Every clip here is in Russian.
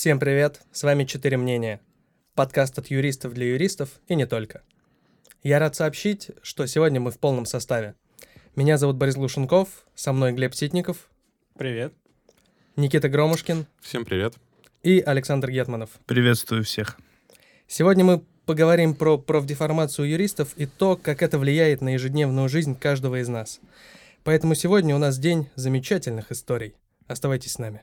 Всем привет, с вами «Четыре мнения». Подкаст от юристов для юристов и не только. Я рад сообщить, что сегодня мы в полном составе. Меня зовут Борис Глушенков, со мной Глеб Ситников. Привет. Никита Громушкин. Всем привет. И Александр Гетманов. Приветствую всех. Сегодня мы поговорим про профдеформацию юристов и то, как это влияет на ежедневную жизнь каждого из нас. Поэтому сегодня у нас день замечательных историй. Оставайтесь с нами.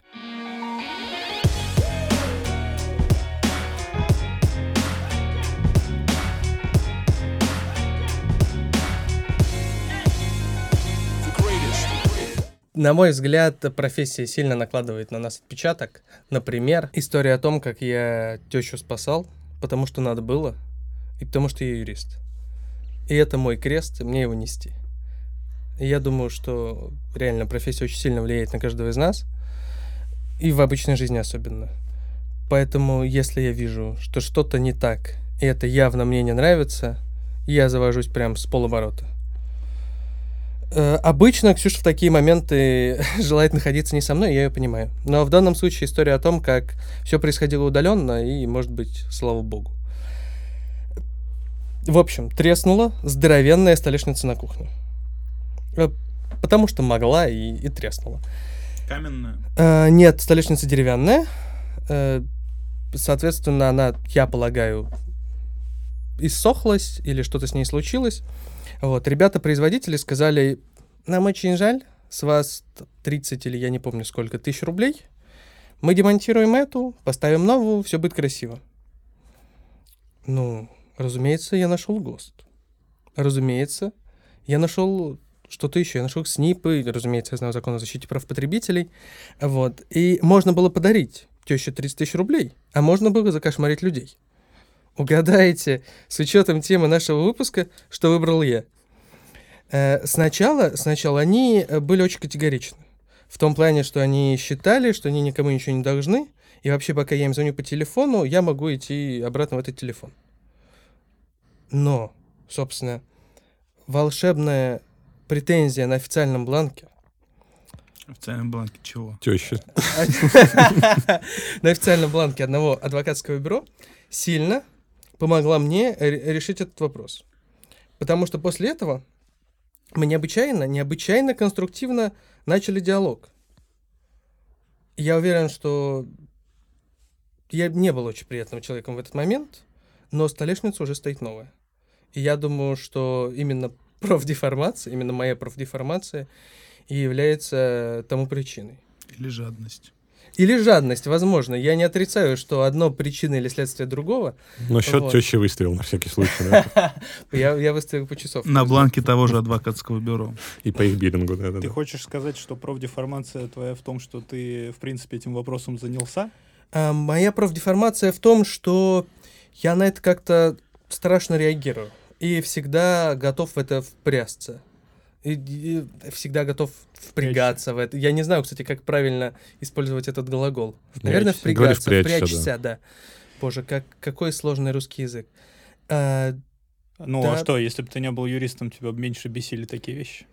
На мой взгляд, профессия сильно накладывает на нас отпечаток. Например, история о том, как я тещу спасал, потому что надо было, и потому что я юрист. И это мой крест, мне его нести. И я думаю, что реально профессия очень сильно влияет на каждого из нас, и в обычной жизни особенно. Поэтому, если я вижу, что что-то не так, и это явно мне не нравится, я завожусь прям с полоборота. Э, обычно Ксюша в такие моменты желает находиться не со мной, я ее понимаю. Но в данном случае история о том, как все происходило удаленно, и, может быть, слава богу. В общем, треснула здоровенная столешница на кухне. Э, потому что могла и, и треснула. Каменная? Э, нет, столешница деревянная. Э, соответственно, она, я полагаю, иссохлась или что-то с ней случилось. Вот, ребята-производители сказали, нам очень жаль, с вас 30 или я не помню сколько тысяч рублей, мы демонтируем эту, поставим новую, все будет красиво. Ну, разумеется, я нашел ГОСТ. Разумеется, я нашел что-то еще. Я нашел СНИПы, разумеется, я знаю закон о защите прав потребителей. Вот. И можно было подарить теще 30 тысяч рублей, а можно было закошмарить людей. Угадаете, с учетом темы нашего выпуска, что выбрал я. Э, сначала, сначала они э, были очень категоричны. В том плане, что они считали, что они никому ничего не должны, и вообще, пока я им звоню по телефону, я могу идти обратно в этот телефон. Но, собственно, волшебная претензия на официальном бланке. Официальном бланке чего? Теща. На официальном бланке одного адвокатского бюро сильно помогла мне решить этот вопрос. Потому что после этого мы необычайно, необычайно конструктивно начали диалог. Я уверен, что я не был очень приятным человеком в этот момент, но столешница уже стоит новая. И я думаю, что именно профдеформация, именно моя профдеформация и является тому причиной. Или жадность. Или жадность, возможно. Я не отрицаю, что одно причина или следствие другого. Но счет вот. тещи выставил на всякий случай. Да? я, я выставил по часов. На бланке того же адвокатского бюро. И по их биллингу, да, да. Ты хочешь сказать, что профдеформация твоя в том, что ты, в принципе, этим вопросом занялся? А, моя профдеформация в том, что я на это как-то страшно реагирую. И всегда готов в это впрясться и, и всегда готов впрягаться в это. Я не знаю, кстати, как правильно использовать этот глагол. Наверное, впрягаться, впрячься, впрячься, да. да. Боже, как, какой сложный русский язык. А, ну, а да. а что, если бы ты не был юристом, тебя бы меньше бесили такие вещи?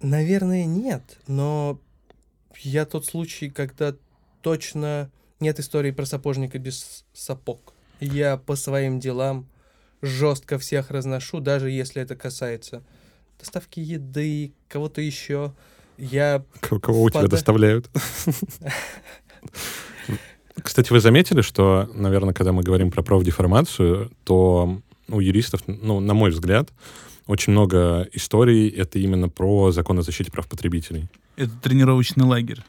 Наверное, нет, но я тот случай, когда точно нет истории про сапожника без сапог. Я по своим делам жестко всех разношу, даже если это касается доставки еды, кого-то еще. Я Кого впад... у тебя доставляют? Кстати, вы заметили, что, наверное, когда мы говорим про профдеформацию, то у юристов, ну, на мой взгляд, очень много историй это именно про закон о защите прав потребителей. Это тренировочный лагерь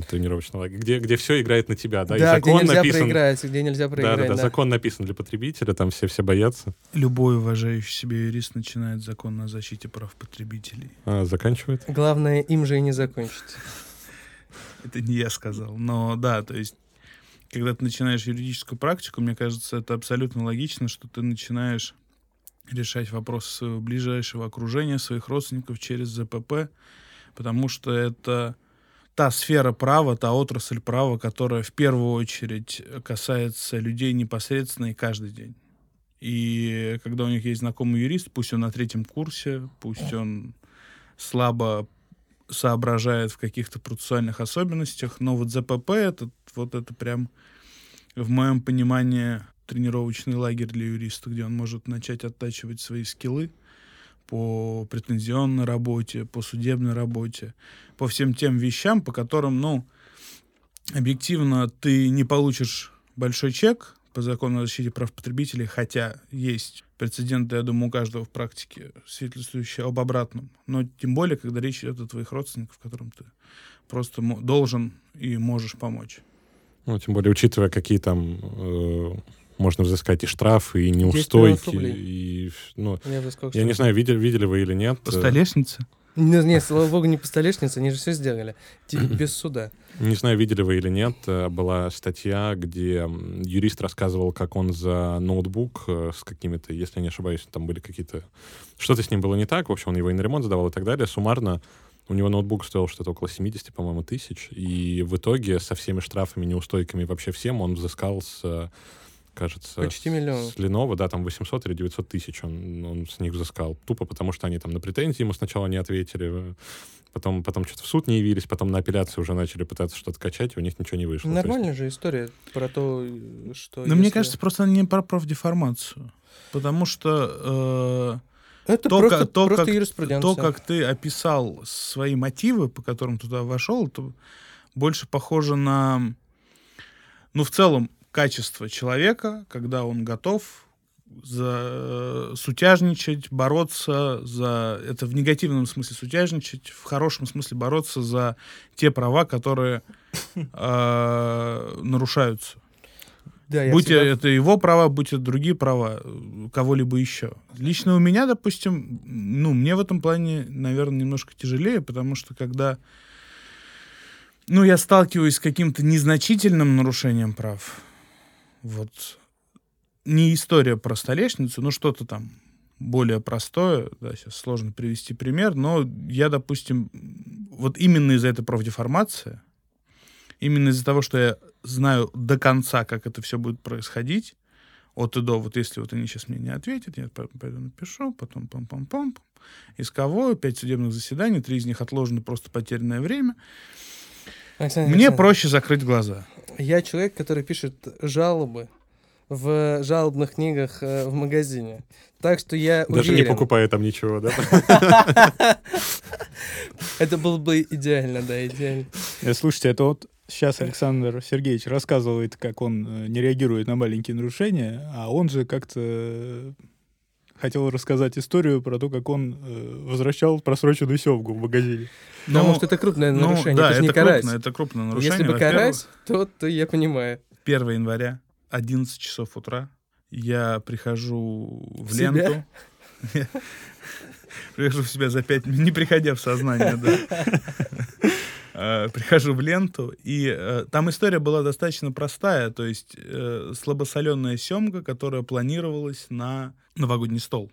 тренировочный лагерь, где, где все играет на тебя, да, да и закон где нельзя написан... проиграть, где нельзя проиграть. Да, да, да, закон написан для потребителя, там все все боятся. Любой уважающий себя юрист начинает закон о защите прав потребителей. А, заканчивает? Главное, им же и не закончить. Это не я сказал, но да, то есть когда ты начинаешь юридическую практику, мне кажется, это абсолютно логично, что ты начинаешь решать вопросы своего ближайшего окружения, своих родственников через ЗПП, потому что это та сфера права, та отрасль права, которая в первую очередь касается людей непосредственно и каждый день. И когда у них есть знакомый юрист, пусть он на третьем курсе, пусть он слабо соображает в каких-то процессуальных особенностях, но вот ЗПП это вот это прям в моем понимании, тренировочный лагерь для юриста, где он может начать оттачивать свои скиллы по претензионной работе, по судебной работе, по всем тем вещам, по которым, ну, объективно ты не получишь большой чек по закону о защите прав потребителей, хотя есть прецеденты, я думаю, у каждого в практике, свидетельствующие об обратном. Но тем более, когда речь идет о твоих родственниках, которым ты просто должен и можешь помочь. Ну, тем более, учитывая, какие там э, можно взыскать и штрафы, и 10 неустойки, и... Ну, Я, я не знаю, видели, видели вы или нет. По э, столешнице? Не, не, слава богу, не по столешнице, они же все сделали. Без суда. Не знаю, видели вы или нет, э, была статья, где юрист рассказывал, как он за ноутбук э, с какими-то, если я не ошибаюсь, там были какие-то... Что-то с ним было не так, в общем, он его и на ремонт сдавал и так далее. Суммарно у него ноутбук стоил что-то около 70, по-моему, тысяч. И в итоге со всеми штрафами, неустойками и вообще всем он взыскал с, кажется... Почти миллион. С Lenovo, да, там 800 или 900 тысяч он, он с них взыскал. Тупо потому, что они там на претензии ему сначала не ответили, э, потом, потом что-то в суд не явились, потом на апелляцию уже начали пытаться что-то качать, и у них ничего не вышло. То есть- Нормальная же история про то, что... Но мне если- кажется, просто не про профдеформацию. Потому что Это то, просто, как- то, просто как- юриспруденция. то, как ты описал свои мотивы, по которым туда вошел, это больше похоже на, ну, в целом, качество человека, когда он готов за сутяжничать, бороться за... Это в негативном смысле сутяжничать, в хорошем смысле бороться за те права, которые э, нарушаются. Да, будь всегда- это его права, будь это другие права, э, кого-либо еще. Лично у меня, допустим, ну, мне в этом плане, наверное, немножко тяжелее, потому что когда, ну, я сталкиваюсь с каким-то незначительным нарушением прав, вот, не история про столешницу, но что-то там более простое, да, сейчас сложно привести пример, но я, допустим, вот именно из-за этой профдеформации, именно из-за того, что я знаю до конца, как это все будет происходить, от и до, вот если вот они сейчас мне не ответят, я пойду напишу, потом пам-пам-пам, исковое, пять судебных заседаний, три из них отложены, просто потерянное время. Александр Мне проще закрыть глаза. Я человек, который пишет жалобы в жалобных книгах э, в магазине. Так что я Даже уверен, не покупая там ничего, да? Это было бы идеально, да, идеально. Э, Слушайте, это вот сейчас Александр Сергеевич рассказывает, как он э, не реагирует на маленькие нарушения, а он же как-то хотел рассказать историю про то, как он э, возвращал просроченную семгу в магазине. Потому что это крупное ну, нарушение, да, это же не это карась. крупное, это крупное нарушение. Если бы карась, то, то я понимаю. 1 января, 11 часов утра, я прихожу в, В себя? ленту. Прихожу в себя за 5 минут, не приходя в сознание, да. Э, Прихожу в ленту, и э, там история была достаточно простая, то есть э, слабосоленая семга, которая планировалась на новогодний стол.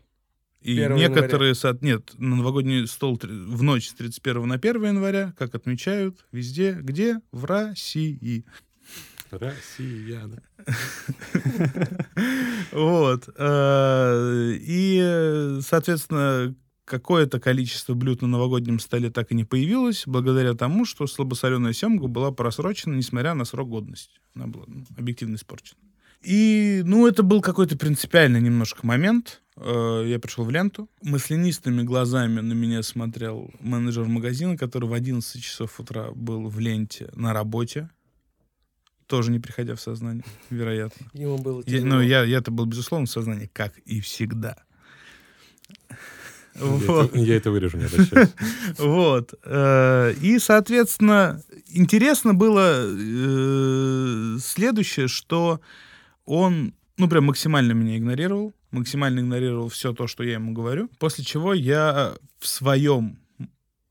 И 1 некоторые, со- нет, на новогодний стол в ночь с 31 на 1 января, как отмечают везде, где? В России. Россия, да. Вот. э, И, соответственно, какое-то количество блюд на новогоднем столе так и не появилось, благодаря тому, что слабосоленая семга была просрочена, несмотря на срок годности. Она была ну, объективно испорчена. И, ну, это был какой-то принципиальный немножко момент. Э, Я пришел в ленту. Маслянистыми глазами на меня смотрел менеджер магазина, который в 11 часов утра был в ленте на работе. Тоже не приходя в сознание, вероятно. Ему было Я, тяжело. ну, я, я-то был, безусловно, в сознании, как и всегда. Я Вот. это- Я это вырежу, не обращайся. Вот. Э, И, соответственно, интересно было э, следующее, что он, ну, прям максимально меня игнорировал, максимально игнорировал все то, что я ему говорю, после чего я в своем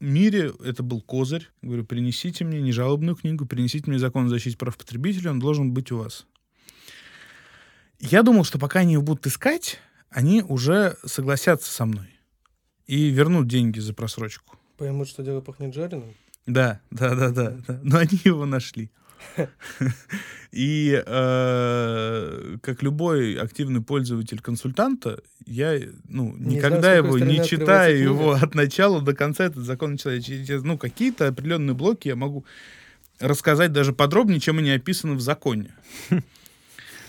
мире, это был козырь, говорю, принесите мне не жалобную книгу, принесите мне закон о защите прав потребителей, он должен быть у вас. Я думал, что пока они его будут искать, они уже согласятся со мной и вернут деньги за просрочку. Поймут, что дело пахнет жареным. Да, да, да, да, да. Но они его нашли. И э, как любой активный пользователь консультанта, я ну, Не никогда знаю, его не читаю его от начала до конца, этот закон. Через, Ну, какие-то определенные блоки я могу рассказать даже подробнее, чем они описаны в законе.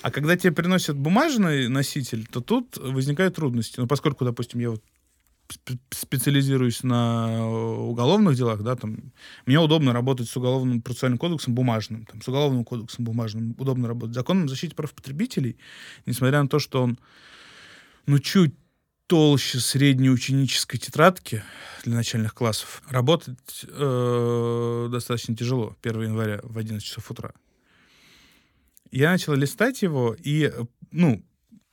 А когда тебе приносят бумажный носитель, то тут возникают трудности. Ну, поскольку, допустим, я вот специализируюсь на уголовных делах, да, там, мне удобно работать с уголовным процессуальным кодексом бумажным, там, с уголовным кодексом бумажным, удобно работать. Законом о защите прав потребителей, несмотря на то, что он, ну, чуть толще средней ученической тетрадки для начальных классов, работать э, достаточно тяжело 1 января в 11 часов утра. Я начал листать его, и, э, ну,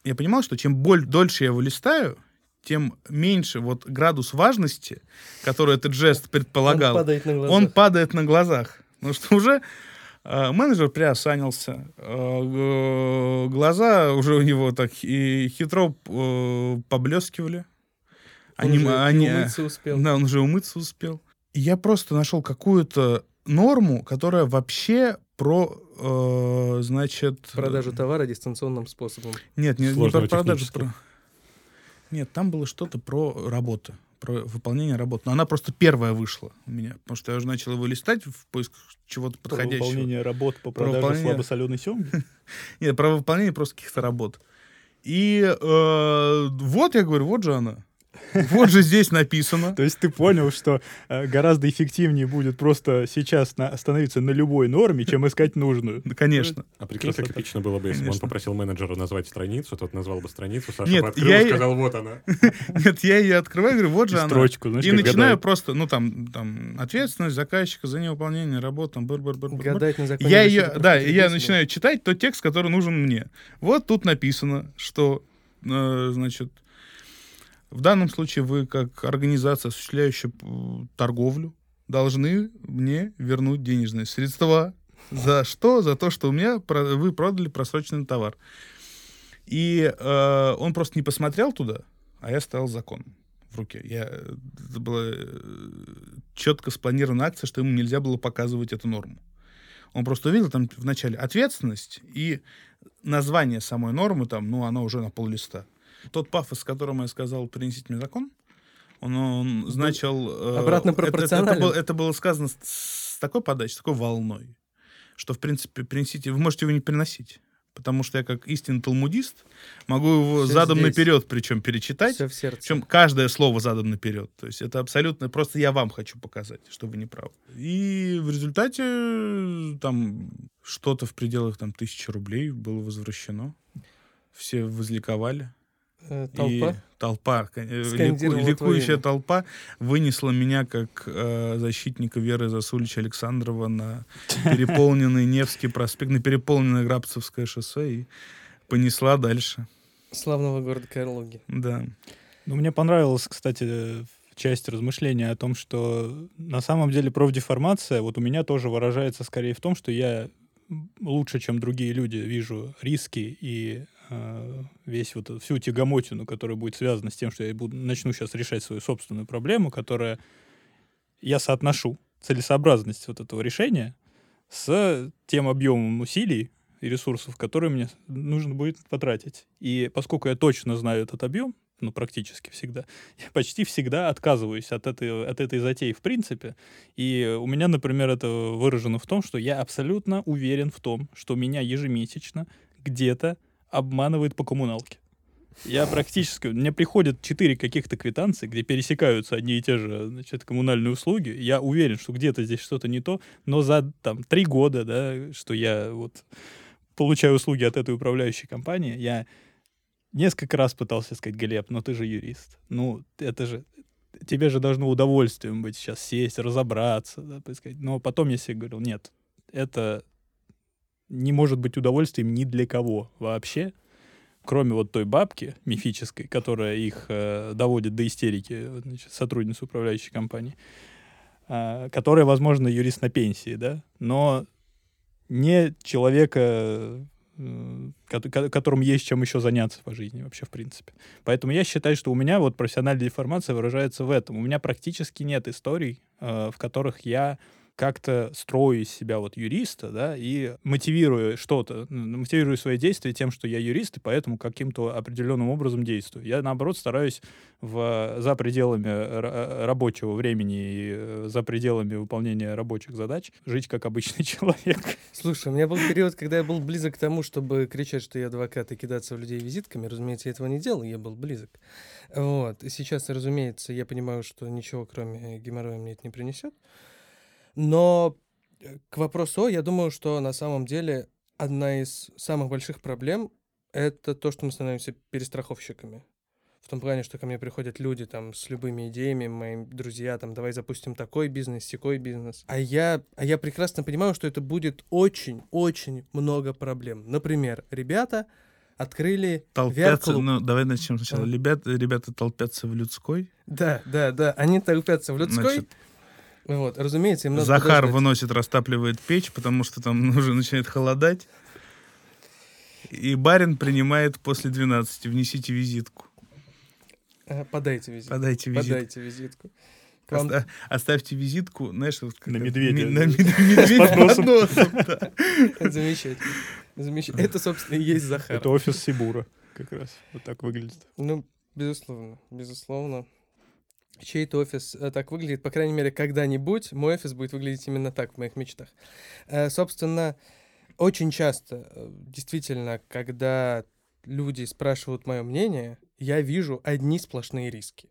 я понимал, что чем боль, дольше я его листаю, тем меньше вот градус важности, который этот жест предполагал, Он падает на глазах. он падает на глазах. Потому что уже э, менеджер приосанился, э, глаза уже у него так и хитро э, поблескивали. Он Они, уже они, умыться успел. да, он уже умыться успел. И я просто нашел какую-то норму, которая вообще про, э, значит... Продажу товара дистанционным способом. Нет, не, не про продажу. Про... Нет, там было что-то про работу, про выполнение работы. Но она просто первая вышла у меня, потому что я уже начал его листать в поисках чего-то Про подходящего. выполнение работ по Про продаже выполнение- слабосоленой семги. Нет, про выполнение просто каких-то работ. И э, вот я говорю, вот же она. Вот же здесь написано. То есть ты понял, что э, гораздо эффективнее будет просто сейчас остановиться на любой норме, чем искать нужную. Да, конечно. А прикинь, как Красота. эпично было бы, если бы он попросил менеджера назвать страницу, тот назвал бы страницу, Саша Нет, бы открыл я и сказал, вот она. Нет, я ее открываю, говорю, вот же она. строчку, И начинаю просто, ну там, там, ответственность заказчика за невыполнение работ, там, -быр -быр -быр. Гадать на законе Я ее, да, я начинаю читать тот текст, который нужен мне. Вот тут написано, что, э, значит, в данном случае вы, как организация, осуществляющая п- торговлю, должны мне вернуть денежные средства. За что? За то, что у меня вы продали просроченный товар. И э, он просто не посмотрел туда, а я стоял с законом в руке. Я, э, это была четко спланированная акция, что ему нельзя было показывать эту норму. Он просто увидел там вначале ответственность и название самой нормы, там, ну, оно уже на пол листа. Тот пафос, с которым я сказал «принесите мне закон», он, он значил... э, обратно это- это, пропорционален. было, это было сказано с, такой подачей, с такой волной, что, в принципе, принесите... Вы можете его не приносить, потому что я, как истинный талмудист, могу его Всё задом здесь. наперед причем перечитать, Все в сердце. причем каждое слово задом наперед. То есть это абсолютно... Просто я вам хочу показать, что вы не правы. И в результате там что-то в пределах там тысячи рублей было возвращено. Все возликовали. Э, Толпа. И толпа, э, лику- ликующая толпа вынесла меня как э, защитника Веры Засулича Александрова на переполненный Невский проспект, на переполненное Грабцевское шоссе и понесла дальше. Славного города Карлуги. Да. Ну, мне понравилась, кстати, часть размышления о том, что на самом деле профдеформация вот у меня тоже выражается скорее в том, что я лучше, чем другие люди, вижу риски и э, весь вот всю тягомотину, которая будет связана с тем, что я буду, начну сейчас решать свою собственную проблему, которая я соотношу целесообразность вот этого решения с тем объемом усилий и ресурсов, которые мне нужно будет потратить. И поскольку я точно знаю этот объем, ну, практически всегда, я почти всегда отказываюсь от этой, от этой затеи в принципе. И у меня, например, это выражено в том, что я абсолютно уверен в том, что меня ежемесячно где-то обманывает по коммуналке. Я практически... Мне приходят четыре каких-то квитанции, где пересекаются одни и те же значит, коммунальные услуги. Я уверен, что где-то здесь что-то не то, но за там три года, да, что я вот получаю услуги от этой управляющей компании, я несколько раз пытался сказать, Глеб, но ты же юрист. Ну, это же... Тебе же должно удовольствием быть сейчас сесть, разобраться, да, поискать. Но потом я себе говорил, нет, это не может быть удовольствием ни для кого вообще, кроме вот той бабки мифической, которая их э, доводит до истерики, значит, сотрудницы управляющей компании, а, которая, возможно, юрист на пенсии, да, но не человека, э, ко- ко- которому есть чем еще заняться по жизни вообще, в принципе. Поэтому я считаю, что у меня вот профессиональная деформация выражается в этом. У меня практически нет историй, э, в которых я как-то строю из себя вот юриста, да, и мотивирую что-то, мотивирую свои действия тем, что я юрист, и поэтому каким-то определенным образом действую. Я, наоборот, стараюсь в, за пределами рабочего времени и э, за пределами выполнения рабочих задач жить как обычный человек. Слушай, у меня был период, когда я был близок к тому, чтобы кричать, что я адвокат, и кидаться в людей визитками. Разумеется, я этого не делал, я был близок. Вот. И сейчас, разумеется, я понимаю, что ничего, кроме геморроя, мне это не принесет. Но э, к вопросу, я думаю, что на самом деле одна из самых больших проблем — это то, что мы становимся перестраховщиками. В том плане, что ко мне приходят люди там с любыми идеями, мои друзья, там, давай запустим такой бизнес, секой бизнес. А я, а я прекрасно понимаю, что это будет очень-очень много проблем. Например, ребята открыли толпятся, ну давай начнем сначала. Да. Ребята, ребята толпятся в людской. Да, да, да, они толпятся в людской. Значит, вот, разумеется, им надо Захар подождать. выносит, растапливает печь, потому что там уже начинает холодать. И барин принимает после 12. Внесите визитку. Э, подайте визитку. Подайте визитку. Подайте визитку. Вам... Оста- оставьте визитку, знаешь, вот на медведя. На медведя под носом. Замечательно. Замечательно. Это, собственно, и есть Захар. Это офис Сибура как раз. Вот так выглядит. Ну, безусловно, безусловно чей-то офис э, так выглядит, по крайней мере, когда-нибудь мой офис будет выглядеть именно так в моих мечтах. Э, собственно, очень часто, э, действительно, когда люди спрашивают мое мнение, я вижу одни сплошные риски.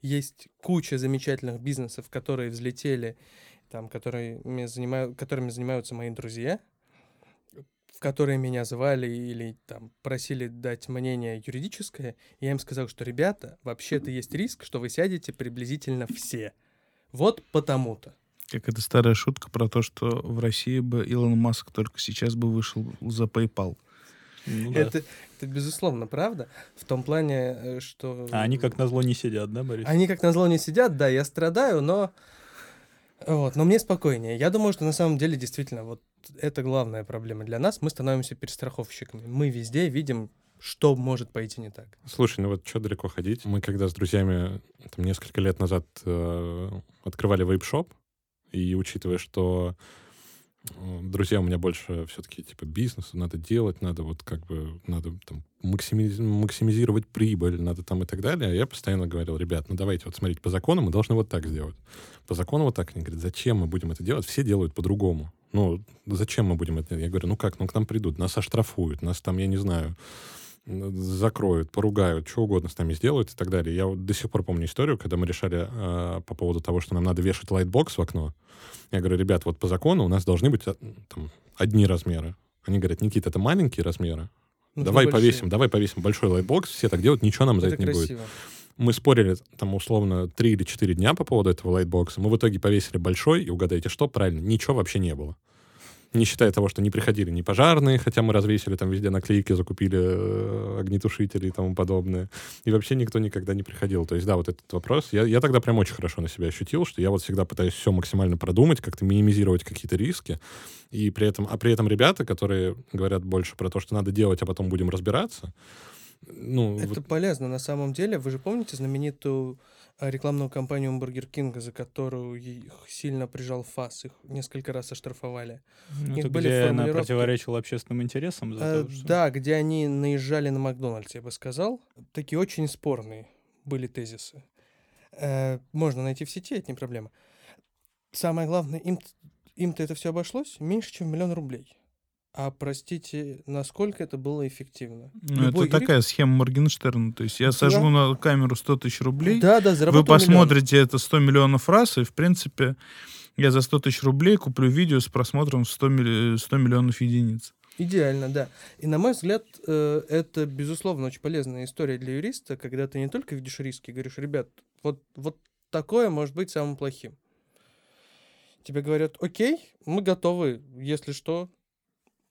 Есть куча замечательных бизнесов, которые взлетели, там, которыми, занимаю, которыми занимаются мои друзья, в которые меня звали или там просили дать мнение юридическое, я им сказал, что, ребята, вообще-то есть риск, что вы сядете приблизительно все. Вот потому-то. Как это старая шутка про то, что в России бы Илон Маск только сейчас бы вышел за PayPal. Ну, да. это, это безусловно правда. В том плане, э, что... А они как назло не сидят, да, Борис? Они как назло не сидят, да, я страдаю, но... Вот, но мне спокойнее. Я думаю, что на самом деле действительно вот это главная проблема для нас. Мы становимся перестраховщиками. Мы везде видим что может пойти не так. Слушай, ну вот что далеко ходить? Мы когда с друзьями там, несколько лет назад э, открывали вейп-шоп, и учитывая, что друзья у меня больше все-таки типа бизнес, надо делать, надо вот как бы, надо там максимиз... максимизировать прибыль, надо там и так далее. А я постоянно говорил, ребят, ну давайте вот смотрите, по закону мы должны вот так сделать. По закону вот так. Они говорят, зачем мы будем это делать? Все делают по-другому. Ну, зачем мы будем это делать? Я говорю, ну как, ну к нам придут, нас оштрафуют, нас там, я не знаю, закроют, поругают, что угодно с нами сделают и так далее. Я вот до сих пор помню историю, когда мы решали э, по поводу того, что нам надо вешать лайтбокс в окно. Я говорю, ребят, вот по закону у нас должны быть э, там, одни размеры. Они говорят, Никита, это маленькие размеры. Ну, давай повесим, давай повесим большой лайтбокс, все так делают, ничего нам за это, это не красиво. будет. Мы спорили там условно 3 или 4 дня по поводу этого лайтбокса. Мы в итоге повесили большой, и угадайте что, правильно, ничего вообще не было не считая того, что не приходили ни пожарные, хотя мы развесили там везде наклейки, закупили э, огнетушители и тому подобное. И вообще никто никогда не приходил. То есть, да, вот этот вопрос, я, я тогда прям очень хорошо на себя ощутил, что я вот всегда пытаюсь все максимально продумать, как-то минимизировать какие-то риски. И при этом, а при этом ребята, которые говорят больше про то, что надо делать, а потом будем разбираться, ну, это вот... полезно на самом деле. Вы же помните знаменитую рекламную кампанию Бургер Кинга, за которую их сильно прижал ФАС, их несколько раз оштрафовали. Ну, это были где она противоречила общественным интересам? За а, то, что... Да, где они наезжали на Макдональдс, я бы сказал. Такие очень спорные были тезисы. Э, можно найти в сети, это не проблема. Самое главное, им, им-то это все обошлось меньше, чем миллион рублей. А простите, насколько это было эффективно? Ну, это юрист... такая схема Моргенштерна. То есть я сожгу да. на камеру 100 тысяч рублей, да, да, вы посмотрите миллион. это 100 миллионов раз, и, в принципе, я за 100 тысяч рублей куплю видео с просмотром 100, милли... 100 миллионов единиц. Идеально, да. И на мой взгляд, э, это, безусловно, очень полезная история для юриста, когда ты не только видишь риски, говоришь, ребят, вот, вот такое может быть самым плохим. Тебе говорят, окей, мы готовы, если что,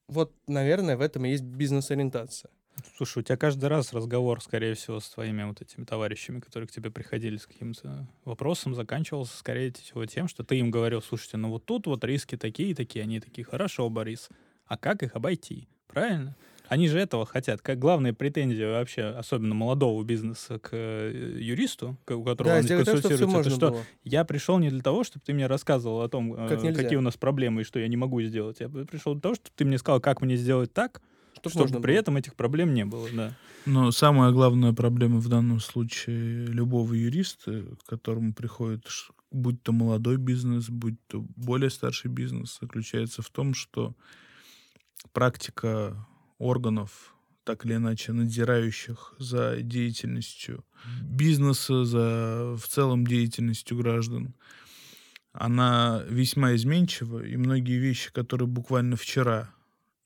вот, наверное, в этом и есть бизнес-ориентация. Слушай, у тебя каждый раз разговор, скорее всего, с твоими вот этими товарищами, которые к тебе приходили с каким-то вопросом, заканчивался, скорее всего, тем, что ты им говорил, слушайте, ну вот тут вот риски такие и такие, они такие, хорошо, Борис, а как их обойти? Правильно? Они же этого хотят. Как главная претензия вообще, особенно молодого бизнеса к э, юристу, у которого Да, он чтобы все консультируется, это можно что было. я пришел не для того, чтобы ты мне рассказывал о том, э, Как нельзя. какие у нас проблемы и что я не могу сделать. Я пришел для того, чтобы ты мне сказал, как мне сделать так, Чтоб чтобы можно при было. этом этих проблем не было. Да. Но самая главная проблема в данном случае любого юриста, к которому приходит, будь то молодой бизнес, будь то более старший бизнес, заключается в том, что практика органов, так или иначе надзирающих за деятельностью бизнеса, за в целом деятельностью граждан, она весьма изменчива, и многие вещи, которые буквально вчера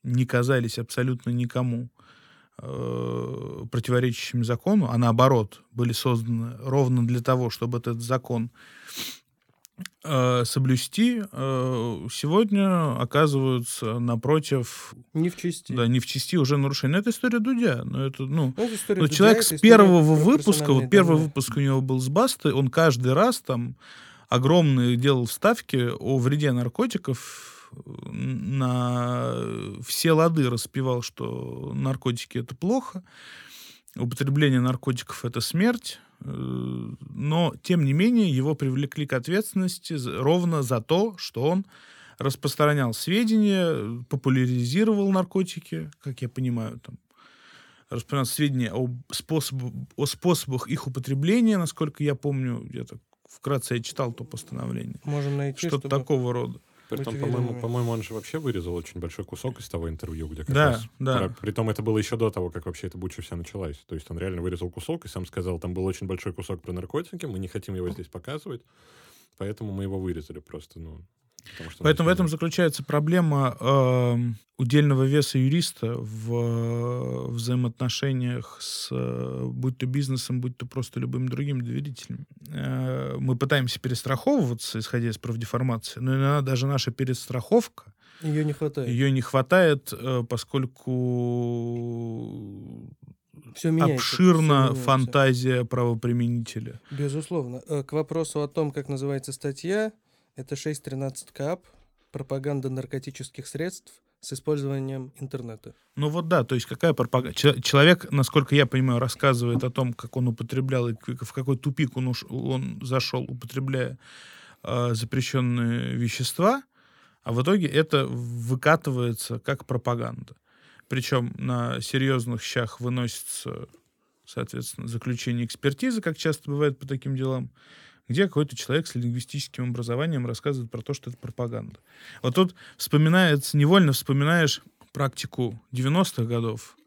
не казались абсолютно никому э, противоречащими закону, а наоборот были созданы ровно для того, чтобы этот закон соблюсти, э, сегодня оказываются напротив, Не в чести. да, не в части уже нарушения. Это история Дудя. Но это, ну, Ну, это история ну, Дудя, человек это с первого выпуска, вот первый данные. выпуск у него был с Басты, он каждый раз там огромные делал вставки о вреде наркотиков, э, на все лады распевал, что наркотики это плохо, употребление наркотиков это смерть, э, но тем не менее его привлекли к ответственности ровно за то, что он распространял сведения, популяризировал наркотики, как я понимаю, там, распространял сведения о, способах, о способах их употребления, насколько я помню, я так вкратце я читал то постановление. Можем найти, Что-то чтобы- такого рода. Притом, по-моему, по-моему, он же вообще вырезал очень большой кусок из того интервью, где как Да, раз... да. про- Притом это было еще до того, как вообще эта буча вся началась. То есть он реально вырезал кусок и сам сказал, там был очень большой кусок про наркотики, мы не хотим его здесь показывать, поэтому мы его вырезали просто, ну... Поэтому в этом заключается проблема эм, удельного веса юриста в э, взаимоотношениях с э, будь то бизнесом, будь то просто любым другим доверителем. Э, мы пытаемся перестраховываться, исходя из правдеформации, но иногда даже наша перестраховка, Ее не хватает. ее не хватает, э, поскольку Все меняется. обширна меняется. фантазия правоприменителя. Безусловно. Э, К вопросу о том, как называется статья, это 6.13 КАП «Пропаганда наркотических средств с использованием интернета». Ну вот да, то есть какая пропаганда? Человек, насколько я понимаю, рассказывает о том, как он употреблял и в какой тупик он, уш- он зашел, употребляя э, запрещенные вещества, а в итоге это выкатывается как пропаганда. Причем на серьезных щах выносится, соответственно, заключение экспертизы, как часто бывает по таким делам, где какой-то человек с лингвистическим образованием рассказывает про то, что это пропаганда. Вот тут вспоминается, невольно вспоминаешь практику 90-х годов,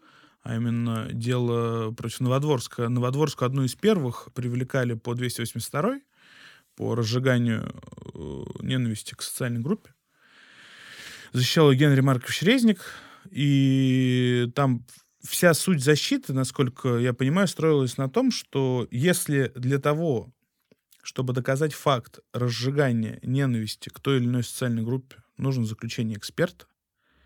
а именно дело против Новодворска. Новодворску одну из первых привлекали по 282 по разжиганию э, ненависти к социальной группе. Защищал Генри Маркович Резник, и там вся суть защиты, насколько я понимаю, строилась на том, что если для того, чтобы доказать факт разжигания ненависти к той или иной социальной группе, нужно заключение эксперта,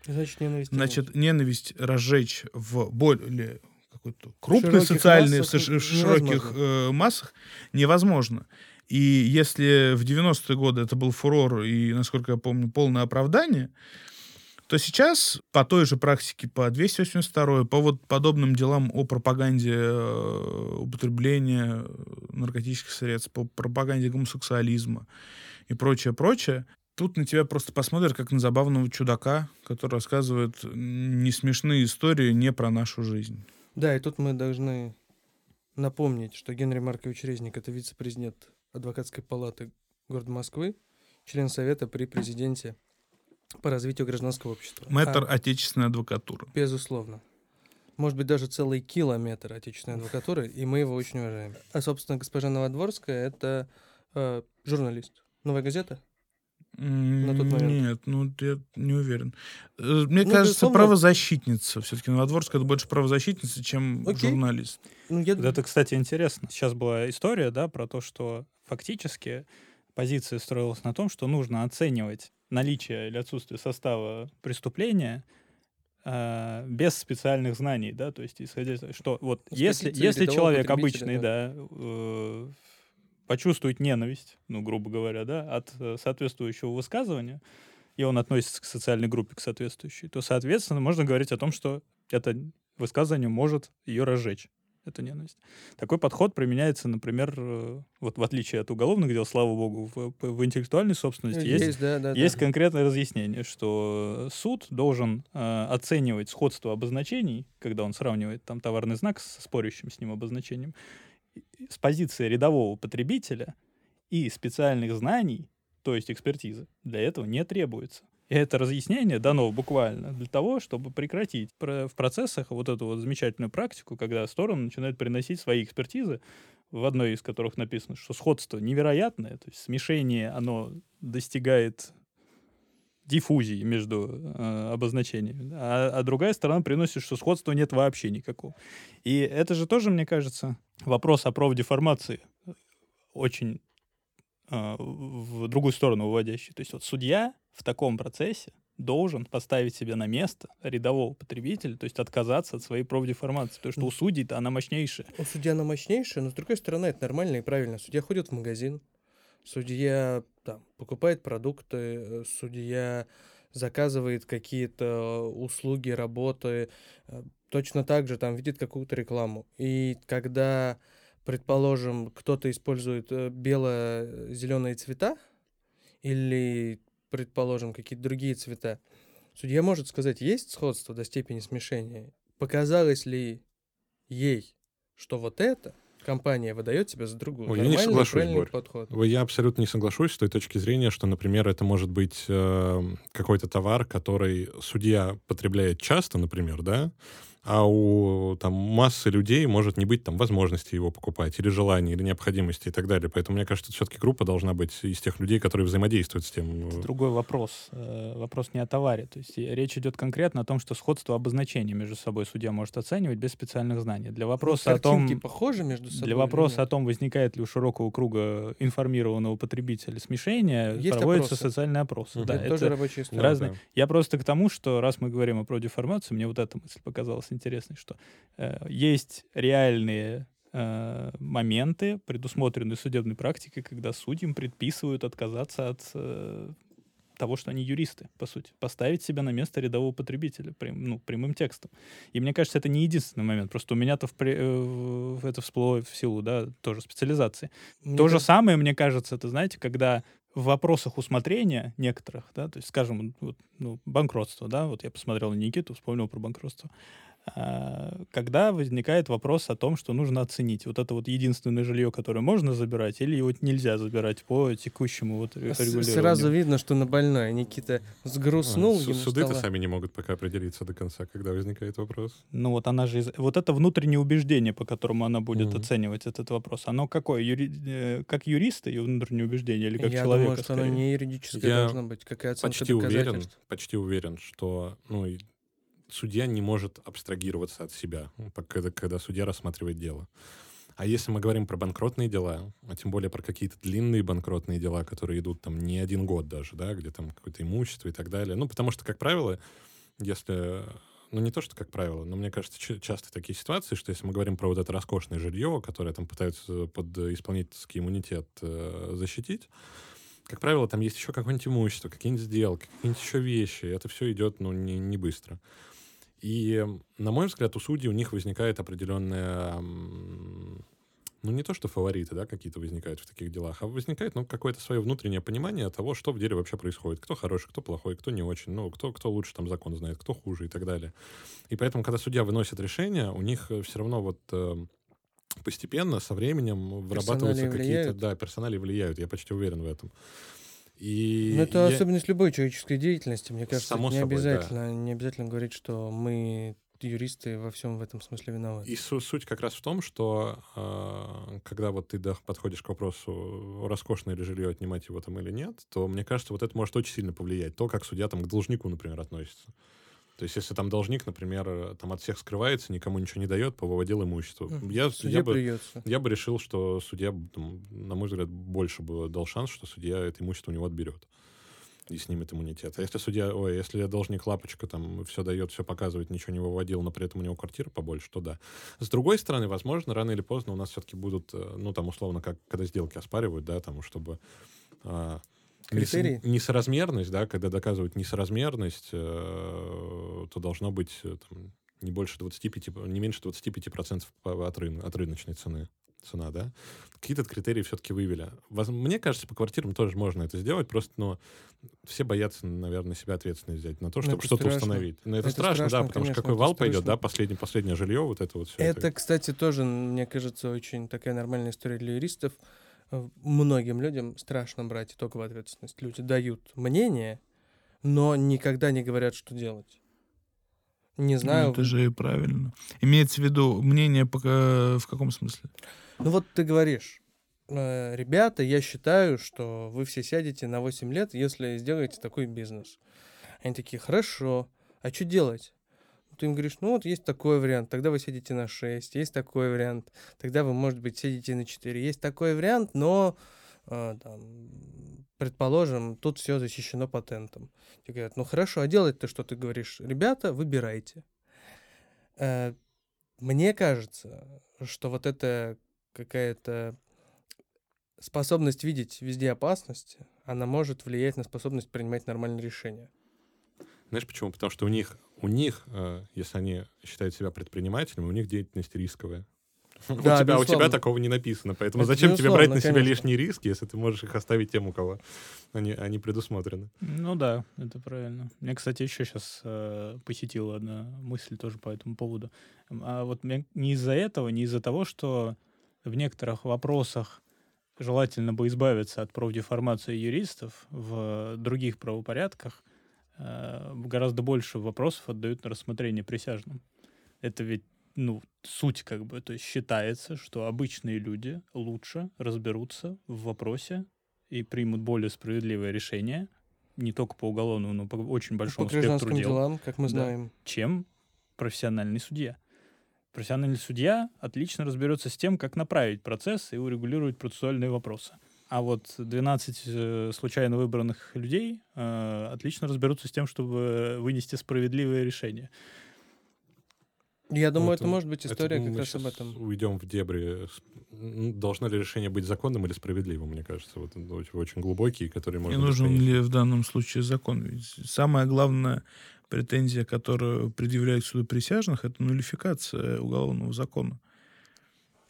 Значит, ненависть. нет. значит, ненависть разжечь в более какой-то крупной широких социальной, массах в широких э, массах невозможно. И если в 90-е годы это был фурор и, насколько я помню, полное оправдание, то сейчас по той же практике, по 282 по вот подобным делам о пропаганде э, употребления наркотических средств, по пропаганде гомосексуализма и прочее, прочее, тут на тебя просто посмотрят как на забавного чудака, который рассказывает не смешные истории не про нашу жизнь. Да, и тут мы должны напомнить, что Генри Маркович Резник — это вице-президент адвокатской палаты города Москвы, член Совета при президенте по развитию гражданского общества. Мэтр А, отечественной адвокатуры. безусловно. Может быть, даже целый километр отечественной адвокатуры, и мы его очень уважаем. А, собственно, госпожа Новодворская — это э, журналист. Новая газета? На тот момент. Нет, ну я не уверен. Э, Мне Ну, кажется, безусловно. правозащитница. Все-таки Новодворская это больше правозащитница, чем Окей. журналист. Ну, я... Это, кстати, интересно. Сейчас была история, да, про то, что фактически позиция строилась на том, что нужно оценивать наличие или отсутствие состава преступления э, без специальных знаний, да, то есть исходя из того, что вот если, если человек обычный, да, э, почувствует ненависть, ну, грубо говоря, да, от э, соответствующего высказывания, и он относится к социальной группе, к соответствующей, то, соответственно, можно говорить о том, что это высказывание может ее разжечь эту ненависть. Такой подход применяется, например, э, вот в отличие от уголовных дел, слава богу, в, в интеллектуальной собственности есть, есть, да, да, есть да. конкретное разъяснение, что суд должен э, оценивать сходство обозначений, когда он сравнивает там товарный знак с спорящим с ним обозначением, с позиции рядового потребителя и специальных знаний, то есть экспертизы, для этого не требуется. И это разъяснение дано буквально для того, чтобы прекратить в процессах вот эту вот замечательную практику, когда стороны начинают приносить свои экспертизы, в одной из которых написано, что сходство невероятное, то есть смешение, оно достигает диффузии между э, обозначениями, а, а другая сторона приносит, что сходства нет вообще никакого. И это же тоже, мне кажется, вопрос о профдеформации очень э, в другую сторону уводящий. То есть вот судья в таком процессе должен поставить себя на место рядового потребителя, то есть отказаться от своей профдеформации, потому что у судей-то она мощнейшая. У судья она мощнейшая, но с другой стороны это нормально и правильно. Судья ходит в магазин, судья там, покупает продукты, э, судья заказывает какие-то услуги, работы, э, точно так же там видит какую-то рекламу. И когда, предположим, кто-то использует э, бело-зеленые цвета или предположим, какие-то другие цвета, судья может сказать, есть сходство до степени смешения? Показалось ли ей, что вот это компания выдает себя за другую? Ой, я не соглашусь, Борь. подход. Я абсолютно не соглашусь с той точки зрения, что, например, это может быть э, какой-то товар, который судья потребляет часто, например, да, а у там, массы людей может не быть там возможности его покупать, или желания, или необходимости и так далее. Поэтому, мне кажется, все-таки группа должна быть из тех людей, которые взаимодействуют с тем. Это другой вопрос. Э, вопрос не о товаре. То есть речь идет конкретно о том, что сходство обозначений между собой судья может оценивать без специальных знаний. Для вопроса ну, о том... похожи между собой? Для вопроса о том, возникает ли у широкого круга информированного потребителя смешение, Есть проводится опросы. социальный опрос. Угу. Да, это, это тоже рабочая история. разные. Да. Я просто к тому, что раз мы говорим о продеформации, мне вот эта мысль показалась интересной, что э, есть реальные э, моменты, предусмотренные судебной практикой, когда судьям предписывают отказаться от э, того, что они юристы, по сути. Поставить себя на место рядового потребителя прям, ну, прямым текстом. И мне кажется, это не единственный момент. Просто у меня-то в, пре- э, это всплыло в силу, да, тоже специализации. Мне То же самое, мне кажется, это, знаете, когда в вопросах усмотрения некоторых, да, то есть, скажем, вот, ну, банкротство, да, вот я посмотрел на Никиту, вспомнил про банкротство, когда возникает вопрос о том, что нужно оценить, вот это вот единственное жилье, которое можно забирать, или его нельзя забирать по текущему вот с- регулированию. Сразу видно, что на больной. Никита сгрустнул, А, ему Суды-то стало- сами не могут пока определиться до конца, когда возникает вопрос. Ну вот она же... Вот это внутреннее убеждение, по которому она будет Мгм. оценивать этот вопрос, оно какое? Юри- э, Как юриста ее внутреннее убеждение или как Я человека? думаю, что оно скорее? не юридическое Я должно быть, как и оценка Почти уверен, почти уверен, что ну, и судья не может абстрагироваться от себя, когда, когда судья рассматривает дело. А если мы говорим про банкротные дела, а тем более про какие-то длинные банкротные дела, которые идут там не один год даже, да, где там какое-то имущество и так далее. Ну, потому что, как правило, если... Ну, не то, что как правило, но мне кажется, часто такие ситуации, что если мы говорим про вот это роскошное жилье, которое там пытаются под исполнительский иммунитет э, защитить, как правило, там есть еще какое-нибудь имущество, какие-нибудь сделки, какие-нибудь еще вещи. Это все идет, ну, не, не быстро. И, на мой взгляд, у судей у них возникает определенная... Ну, не то, что фавориты, да, какие-то возникают в таких делах, а возникает, ну, какое-то свое внутреннее понимание того, что в деле вообще происходит. Кто хороший, кто плохой, кто не очень, ну, кто, кто лучше там закон знает, кто хуже и так далее. И поэтому, когда судья выносит решение, у них все равно вот э, постепенно, со временем вырабатываются какие-то... Да, персонали влияют, я почти уверен в этом. И Ну, это я- особенность любой человеческой деятельности. Мне кажется, Само не собой, да. обязательно, не обязательно говорить, что мы юристы во всем в этом смысле виноваты. И су- суть как раз в том, что э, когда вот ты да, подходишь к вопросу, роскошное ли жилье отнимать его там или нет, то мне кажется, вот это может очень сильно повлиять. То, как судья там к должнику, например, относится. То есть, если там должник, например, э, там от всех скрывается, никому ничего не дает, повыводил имущество. Мгм. Я, я, бы, я бы решил, что судья, там, на мой взгляд, больше бы дал шанс, что судья это имущество у него отберет и снимет иммунитет. А если судья, ой, если должник лапочка там все дает, все показывает, ничего не выводил, но при этом у него квартира побольше, то да. С другой стороны, возможно, рано или поздно у нас все-таки будут, э, ну, там, условно, как когда сделки оспаривают, да, там, чтобы а, Критерии? несоразмерность, да, когда доказывают несоразмерность, э, то должно быть э, там, не больше 25, не меньше 25% по- от, рын- от рыночной цены цена, да, какие-то критерии все-таки вывели. Мне кажется, по квартирам тоже можно это сделать, просто, но все боятся, наверное, на себя ответственность взять на то, Ну, чтобы это что-то установить. Но это, Это страшно, страшно, да, потому что конечно, какой это вал пойдет, страшно. да, последнее, последнее жилье, вот это вот все. Это, кстати, тоже, мне кажется, очень такая нормальная история для юристов. Э, Многим людям страшно брать итоговую ответственность. Люди дают мнение, но никогда не говорят, что делать. Не знаю. Ну, это же и правильно. Имеется в виду мнение пока в каком смысле? Ну вот ты говоришь, «Э, ребята, я считаю, что вы все сядете на 8 лет, если сделаете такой бизнес. Они такие, хорошо, а что делать? Ты им говоришь, ну вот есть такой вариант, тогда вы сядете на 6, есть такой вариант, тогда вы, может быть, сядете на 4. Есть такой вариант, но, э, там, предположим, тут все защищено патентом. Тебе говорят, ну хорошо, а делать-то что ты говоришь? Ребята, выбирайте. Э, Мне кажется, что вот это какая-то способность видеть везде опасности, она может влиять на способность принимать нормальные решения. Знаешь почему? Потому что у них, у них, э, если они считают себя предпринимателями, у них деятельность рисковая. у, Да, тебя, у тебя такого не написано. Поэтому Это зачем тебе брать на себя лишние риски, если ты можешь их оставить тем, у кого они, они предусмотрены? Ну да, это правильно. Мне, кстати, еще сейчас посетила одна мысль тоже по этому поводу. А вот мне не из-за этого, не из-за того, что в некоторых вопросах желательно бы избавиться от профдеформации юристов, в других правопорядках э, гораздо больше вопросов отдают на рассмотрение присяжным. Это ведь ну, суть как бы, то есть считается, что обычные люди лучше разберутся в вопросе и примут более справедливое решение, не только по уголовному, но по очень По большому спектру гражданским дел, делам, как мы Да. знаем. чем профессиональный судья. Профессиональный судья отлично разберется с тем, как направить процесс и урегулировать процессуальные вопросы. А вот 12 э, случайно выбранных людей э, отлично разберутся с тем, чтобы вынести справедливое решение. Я думаю, Вот, это может быть Это история мы как раз об этом. Уйдем в дебри. Должно ли решение быть законным или справедливым, мне кажется. Вот это очень, очень глубокие, которые Не можно... нужен бесконечно- ли в данном случае закон? Ведь самая главная претензия, которую предъявляют суду присяжных, это нулификация уголовного закона.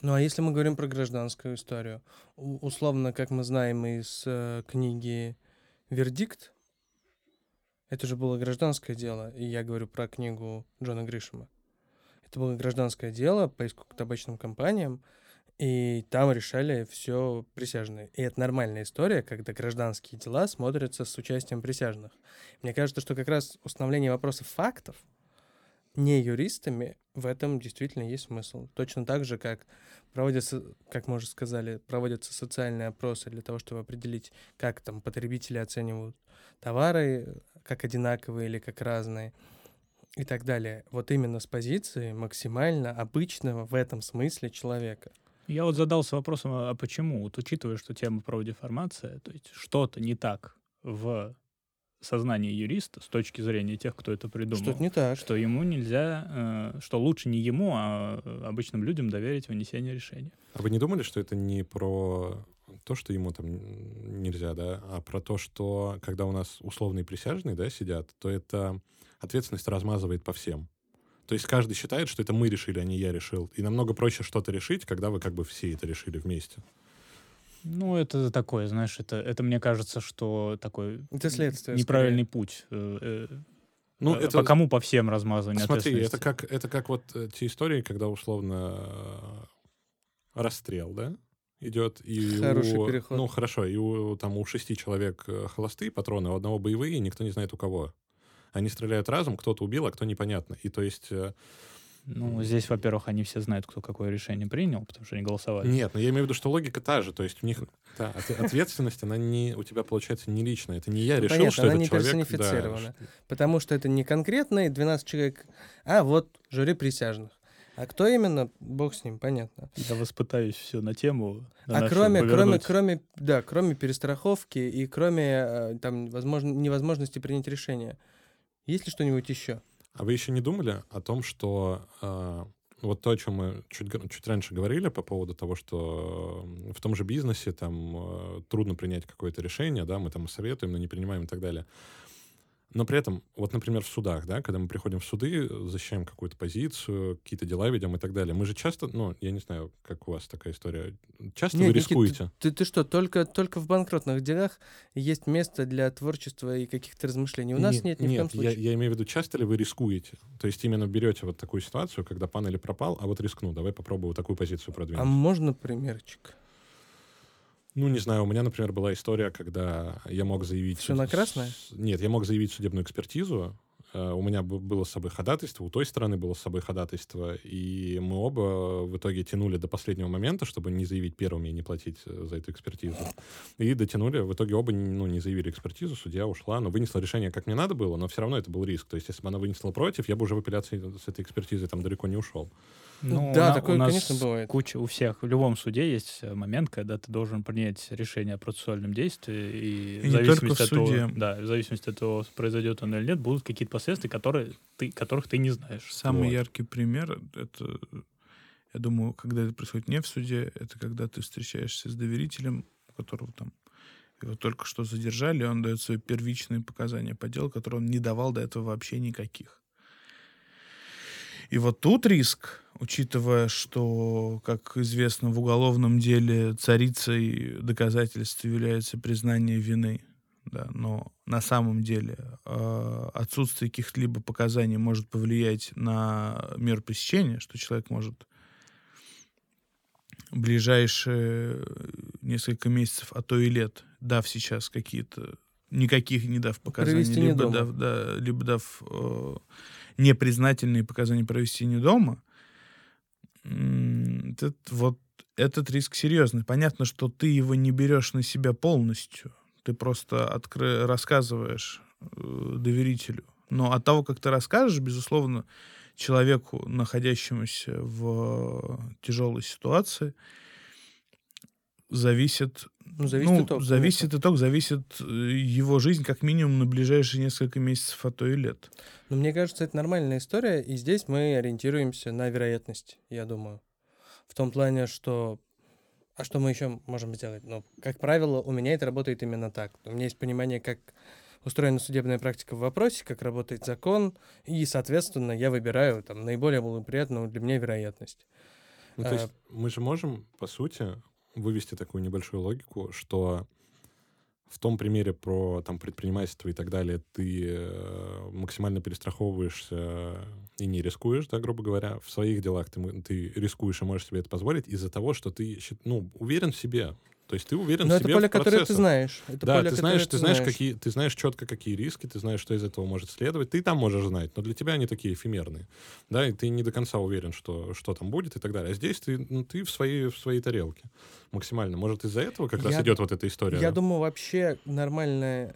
Ну а если мы говорим про гражданскую историю, условно, как мы знаем из э, книги «Вердикт», это же было гражданское дело, и я говорю про книгу Джона Гришема. Это было гражданское дело по иску к табачным компаниям, и там решали все присяжные. И это нормальная история, когда гражданские дела смотрятся с участием присяжных. Мне кажется, что как раз установление вопросов фактов не юристами в этом действительно есть смысл. Точно так же, как проводятся, как мы уже сказали, проводятся социальные опросы для того, чтобы определить, как там потребители оценивают товары, как одинаковые или как разные и так далее. Вот именно с позиции максимально обычного в этом смысле человека. Я вот задался вопросом, а почему? Вот учитывая, что тема профдеформация, то есть что-то не так в сознании юриста с точки зрения тех, кто это придумал. Что-то не так. что ему нельзя, э, что лучше не ему, а э, обычным людям доверить вынесение решения. А вы не думали, что это не про то, что ему там нельзя, да, а про то, что когда у нас условные присяжные, да, сидят, то это ответственность размазывает по всем. То есть каждый считает, что это мы решили, а не я решил. И намного проще что-то решить, когда вы как бы все это решили вместе. Ну, это такое, знаешь, это, это мне кажется, что такой Это следствие. неправильный путь. Э, э, Ну, э, это... По кому по всем размазывание Смотри, это как, это как вот те истории, когда условно расстрел, да, идет. И Хороший у- переход. Ну, хорошо, и у, там у шести человек холостые патроны, у одного боевые, и никто не знает у кого. Они стреляют разом, кто-то убил, а кто непонятно. И то есть... э, Ну, здесь, во-первых, они все знают, кто какое решение принял, потому что они голосовали. Нет, но я имею в виду, что логика та же. То есть у них та, от- ответственность, она не, у тебя получается не личная. Это не я решил, понятно, что она этот не человек... да, персонифицирована. что- Потому что это не конкретные 12 человек, а вот жюри присяжных. А кто именно, бог с ним, понятно. Я воспытаюсь все на тему. на а кроме, кроме, повернуть. кроме, да, кроме перестраховки и кроме э, там возможно, невозможности принять решение, есть ли что-нибудь еще? А вы еще не думали о том, что э, вот то, о чем мы чуть, чуть раньше говорили по поводу того, что э, в том же бизнесе там э, трудно принять какое-то решение, да, мы там советуем, но не принимаем и так далее. Но при этом, вот, например, в судах, да, когда мы приходим в суды, защищаем какую-то позицию, какие-то дела ведем и так далее, мы же часто, ну, я не знаю, как у вас такая история, часто Нет, вы Никит, рискуете? Ты, ты что, только, только в банкротных делах есть место для творчества и каких-то размышлений. У нас Не- нет ни в коем я, случае. я имею в виду, часто ли вы рискуете? То есть именно берете вот такую ситуацию, когда пан или пропал, а вот рискну, давай попробую вот такую позицию продвинуть. А можно примерчик? Ну, не знаю, у меня, например, была история, когда я мог заявить... Всё на красное? Нет, я мог заявить судебную экспертизу. Э, У меня было с собой ходатайство, у той стороны было с собой ходатайство, и мы оба в итоге тянули до последнего момента, чтобы не заявить первыми и не платить э, за эту экспертизу. И дотянули, в итоге оба ну, не заявили экспертизу, судья ушла, но вынесла решение, как мне надо было, но все равно это был риск. То есть, если бы она вынесла против, я бы уже в апелляции с этой экспертизой там далеко не ушел. Ну, да, на- такое, у нас конечно, бывает. Куча у всех, в любом суде есть момент, когда ты должен принять решение о процессуальном действии, и, И в зависимости в от того, да, в зависимости от того, произойдет оно или нет, будут какие-то последствия, которые ты, которых ты не знаешь. Самый Вот. яркий пример — это, я думаю, когда это происходит не в суде, это когда ты встречаешься с доверителем, которого там его только что задержали, и он дает свои первичные показания по делу, которые он не давал до этого вообще никаких. И вот тут риск, учитывая, что, как известно, в уголовном деле царицей доказательств является признание вины, да, но на самом деле э, отсутствие каких-либо показаний может повлиять на меру пресечения, что человек может ближайшие несколько месяцев, а то и лет, дав сейчас какие-то никаких не дав показаний, либо дав, да, либо дав э, непризнательные показания провести не дома, этот, вот этот риск серьезный. Понятно, что ты его не берешь на себя полностью, ты просто откры- рассказываешь э, доверителю. Но от того, как ты расскажешь, безусловно, человеку, находящемуся в тяжелой ситуации, зависит Ну, зависит ну, итог, зависит итог, зависит э, его жизнь как минимум на ближайшие несколько месяцев, а то и лет. Но мне кажется, это нормальная история, и здесь мы ориентируемся на вероятность, я думаю. В том плане, что... А что мы еще можем сделать? Ну, как правило, у меня это работает именно так. У меня есть понимание, как устроена судебная практика в вопросе, как работает закон, и, соответственно, я выбираю там наиболее благоприятную для меня вероятность. Ну, то А, есть мы же можем, по сути, вывести такую небольшую логику, что в том примере про там, предпринимательство и так далее ты э, максимально перестраховываешься и не рискуешь, да, грубо говоря. В своих делах ты, ты рискуешь и можешь себе это позволить из-за того, что ты ну, уверен в себе. То есть ты уверен Но в это себе поле, в которое ты знаешь. Это Да, поле, ты знаешь, ты знаешь, какие, ты знаешь четко, какие риски, ты знаешь, что из этого может следовать. Ты там можешь знать, но для тебя они такие эфемерные. Да, и ты не до конца уверен, что, что там будет и так далее. А здесь ты, ну, ты в, своей, в своей тарелке максимально. Может, из-за этого как раз Я- идет вот эта история? Я думаю, вообще нормальная...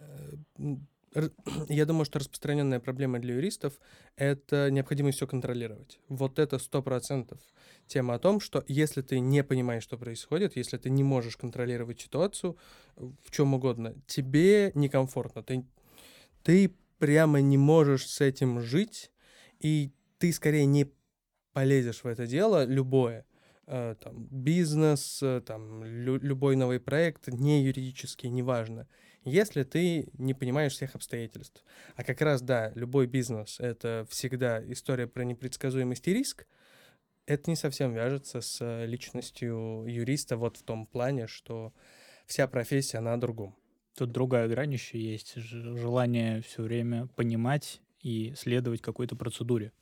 э, Я думаю, что распространенная проблема для юристов — это необходимость все контролировать. Вот это сто процентов тема о том, что если ты не понимаешь, что происходит, если ты не можешь контролировать ситуацию в чем угодно, тебе некомфортно. Ты, ты прямо не можешь с этим жить, и ты скорее не полезешь в это дело, любое, э, там, бизнес, э, там, лю- любой новый проект, не юридический, неважно, если ты не понимаешь всех обстоятельств. А как раз, да, любой бизнес — это всегда история про непредсказуемость и риск, это не совсем вяжется с личностью юриста вот в том плане, что вся профессия, она о другом. Тут другая грань еще есть. Желание все время понимать и следовать какой-то процедуре.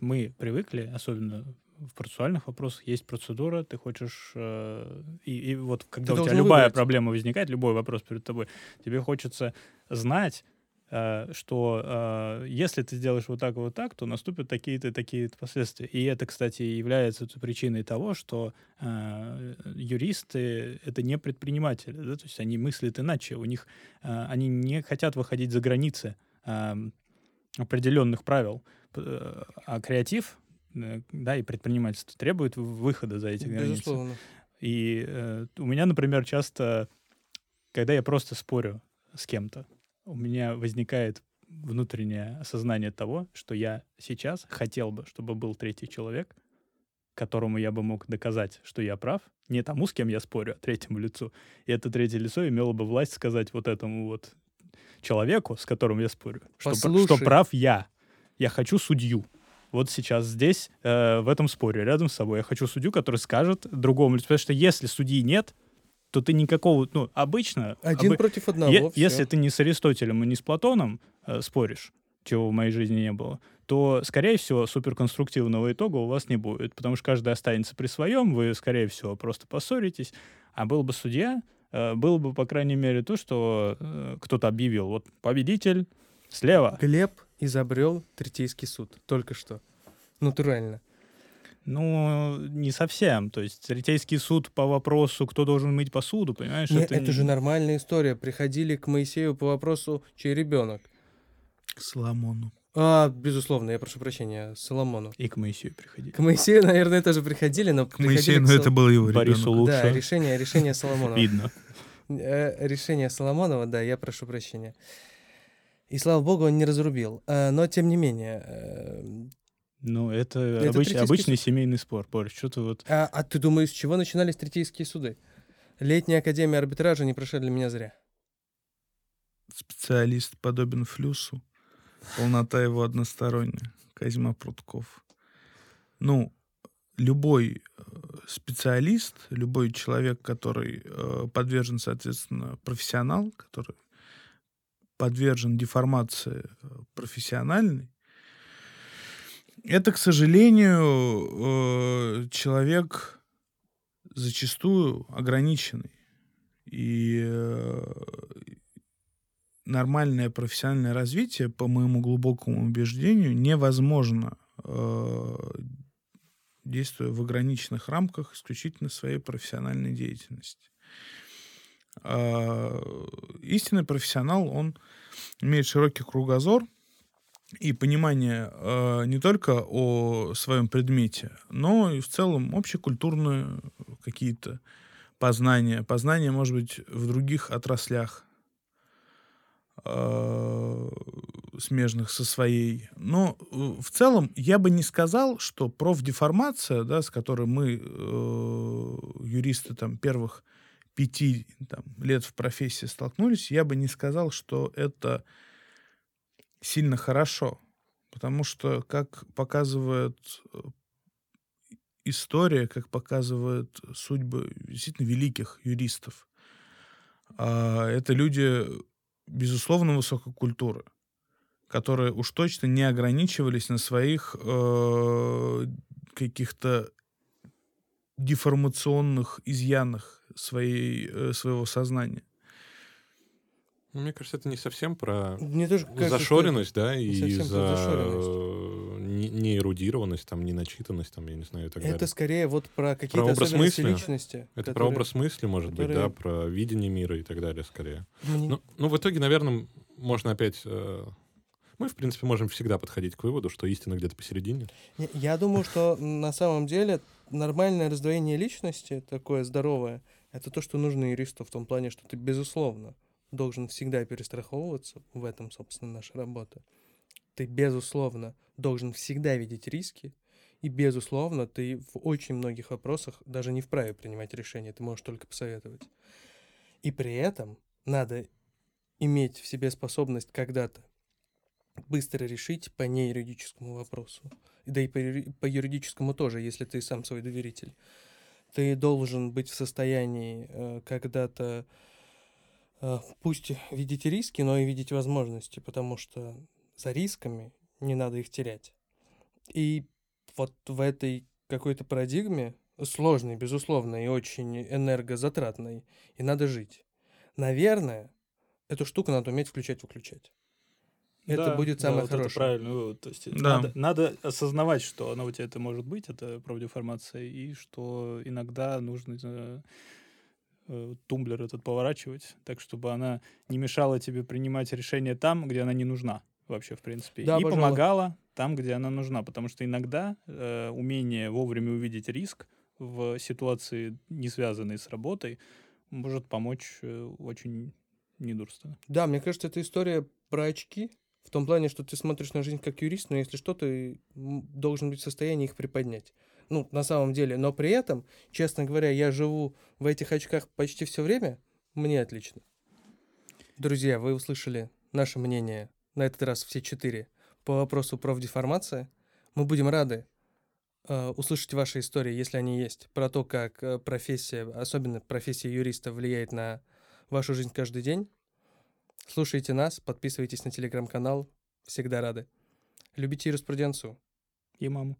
Мы привыкли, особенно в процессуальных вопросах, есть процедура, ты хочешь... э, и, и вот когда у тебя любая выбрать. проблема возникает, любой вопрос перед тобой, тебе хочется знать, э, что э, если ты сделаешь вот так и вот так, то наступят такие-то такие-то последствия. И это, кстати, является причиной того, что э, юристы — это не предприниматели, да, то есть они мыслят иначе, у них э, они не хотят выходить за границы э, определенных правил, а креатив, да, и предпринимательство требует выхода за эти границы. Безусловно. И э, у меня, например, часто, когда я просто спорю с кем-то, у меня возникает внутреннее осознание того, что я сейчас хотел бы, чтобы был третий человек, которому я бы мог доказать, что я прав, не тому, с кем я спорю, а третьему лицу. И это третье лицо имело бы власть сказать вот этому вот человеку, с которым я спорю, что, Послушай. что прав я. Я хочу судью. Вот сейчас здесь, э, в этом споре, рядом с собой, я хочу судью, который скажет другому. Потому что если судьи нет, то ты никакого... Ну, обычно... Один обы- против одного. Е- если ты не с Аристотелем и не с Платоном э, споришь, чего в моей жизни не было, то, скорее всего, суперконструктивного итога у вас не будет, потому что каждый останется при своем, вы, скорее всего, просто поссоритесь. А был бы судья, э, было бы, по крайней мере, то, что э, кто-то объявил, вот победитель слева. Глеб изобрел третейский суд. Только что. Натурально. Ну, не совсем. То есть третейский суд по вопросу, кто должен мыть посуду, понимаешь? Не, это, не- же нормальная история. Приходили к Моисею по вопросу, чей ребенок. К Соломону. А, безусловно, я прошу прощения, Соломону. И к Моисею приходили. К Моисею, наверное, тоже приходили, но К Моисею, но к это Сол- был его Борису ребенок. лучше. Да, решение, решение Соломонова. Видно. Э, Решение Соломонова, да, я прошу прощения. И слава богу, он не разрубил. А, Но тем не менее. э, Ну, это, Это обыч- третейский обычный семейный спор, Борис. Что ты вот... А, а ты думаешь, с чего начинались третейские суды? Летняя академия арбитража не прошла для меня зря. Специалист подобен флюсу. Полнота его односторонняя. Козьма Прутков. Ну, любой э, специалист, любой человек, который э, подвержен, соответственно, профессионал, который подвержен деформации э, профессиональной, это, к сожалению, э, человек зачастую ограниченный. И э, нормальное профессиональное развитие, по моему глубокому убеждению, невозможно, действуя в ограниченных рамках исключительно своей профессиональной деятельности. А, Истинный профессионал, он имеет широкий кругозор и понимание э, не только о своем предмете, но и в целом общекультурные какие-то познания. Познания, может быть, в других отраслях э, смежных со своей. Но э, в целом я бы не сказал, что профдеформация, да, с которой мы, э, юристы там, первых пяти там, лет в профессии столкнулись, я бы не сказал, что это сильно хорошо. Потому что, как показывает э, история, как показывают судьбы действительно великих юристов, а, это люди, безусловно, высокой культуры, которые уж точно не ограничивались на своих э, каких-то деформационных изъянах своей, э, своего сознания. Ну, Мне кажется, это не совсем про Мне тоже кажется, зашоренность, да, не и про за зашоренность. э, не, не эрудированность, там, не начитанность, там, я не знаю, и так Это далее. скорее вот про какие-то образ особенности мысли. личности. Это про которые- образ мысли, может быть, которые- да, про видение мира и так далее, скорее. Мне- Ну, ну, в итоге, наверное, можно опять... э, мы, в принципе, можем всегда подходить к выводу, что истина где-то посередине. Не, Я думаю, что на самом деле нормальное раздвоение личности, такое здоровое, это то, что нужно юристу в том плане, что ты, безусловно, должен всегда перестраховываться. В этом, собственно, наша работа. Ты, безусловно, должен всегда видеть риски. И, безусловно, ты в очень многих вопросах даже не вправе принимать решения, ты можешь только посоветовать. И при этом надо иметь в себе способность когда-то быстро решить по неюридическому вопросу. Да и по, по юридическому тоже, если ты сам свой доверитель. Ты должен быть в состоянии э, когда-то э, пусть видеть риски, но и видеть возможности, потому что за рисками не надо их терять. И вот в этой какой-то парадигме, сложной, безусловно, и очень энергозатратной, и надо жить. Наверное, эту штуку надо уметь включать-выключать. Это Да, будет да, самое вот это хорошее. правильный вывод. То есть Да. надо, надо осознавать, что она у тебя это может быть, это профдеформация, и что иногда нужно э, э, тумблер этот поворачивать, так, чтобы она не мешала тебе принимать решения там, где она не нужна вообще, в принципе. Да, и пожалуй. помогала там, где она нужна. Потому что иногда э, умение вовремя увидеть риск в ситуации, не связанной с работой, может помочь э, очень недурственно. Да, мне кажется, это история про очки. В том плане, что ты смотришь на жизнь как юрист, но если что, ты должен быть в состоянии их приподнять. Ну, на самом деле. Но при этом, честно говоря, я живу в этих очках почти все время, мне отлично. Друзья, вы услышали наше мнение, на этот раз все четыре, по вопросу профдеформации. Мы будем рады э, услышать ваши истории, если они есть, про то, как э, профессия, особенно профессия юриста, влияет на вашу жизнь каждый день. Слушайте нас, подписывайтесь на телеграм-канал. Всегда рады. Любите юриспруденцию. И маму.